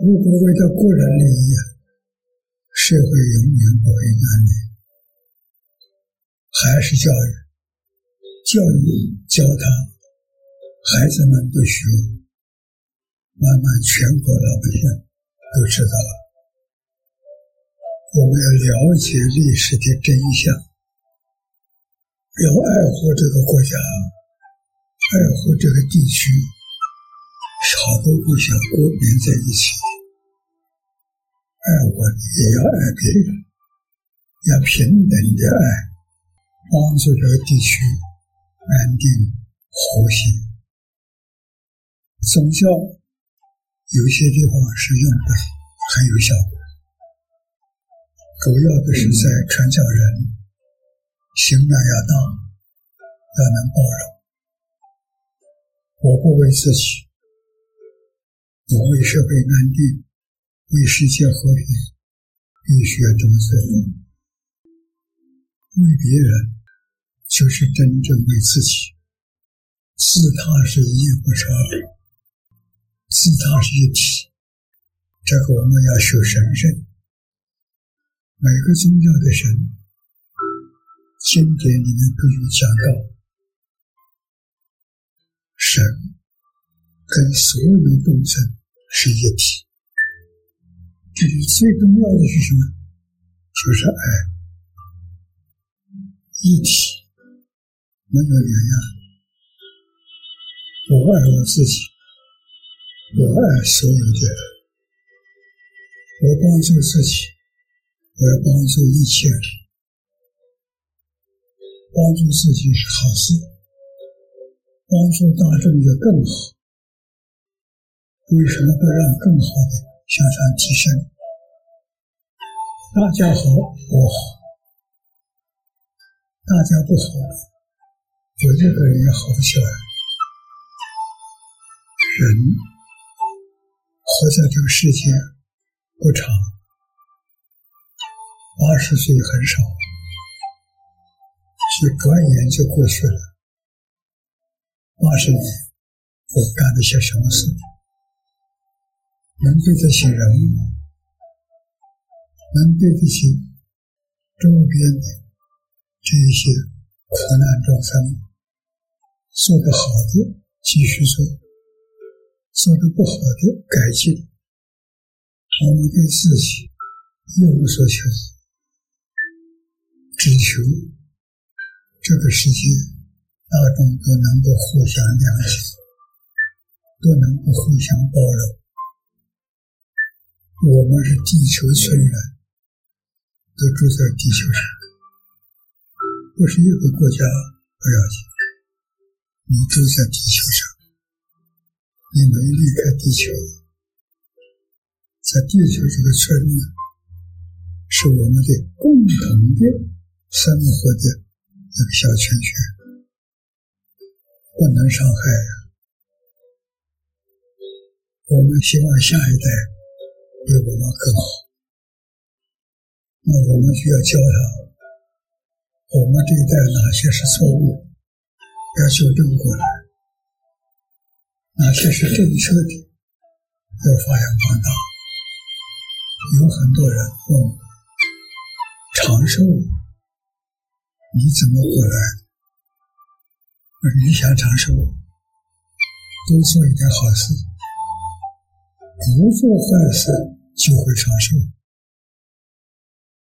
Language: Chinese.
如果为了个人利益，社会永远不会安宁。还是教育，教育教他，孩子们都学，慢慢全国老百姓都知道了。我们要了解历史的真相，要爱护这个国家，爱护这个地区，少都不想国连在一起。爱我也要爱别人，要平等的爱，帮助这个地区安定和谐。宗教有些地方是用的很有效果，主要的是在传教人心量要大，要能包容。我不为自己，我为社会安定。为世界和平，必须要这么做。为别人，就是真正为自己。自他是一，不是二；自他是一体。这个我们要学神圣。每个宗教的神，经典里面都有讲到，神跟所有众生是一体。这里最重要的是什么？就是爱，一体，没有两样。我爱我自己，我爱所有的人，我帮助自己，我要帮助一切人。帮助自己是好事，帮助大众就更好。为什么不让更好的？向上提升，大家好，我好，大家不好，我一个人也好不起来。人活在这个世界不长，八十岁很少，就转眼就过去了。八十年，我干了些什么事？能对得起人吗？能对得起周边的这一些苦难众生吗？做得好的继续做，做得不好的改进。我们对自己一无所求，只求这个世界大众都能够互相谅解，都能够互相包容。我们是地球村人，都住在地球上，不是一个国家。不要紧。你住在地球上，你没离开地球，在地球这个村呢，是我们的共同的生活的一个小圈圈，不能伤害。我们希望下一代。比我们更好，那我们就要教他，我们这一代哪些是错误，要纠正过来；哪些是正确的，要发扬光大。有很多人问我，长寿，你怎么过来的？你想长寿，多做一点好事。不做坏事就会长寿。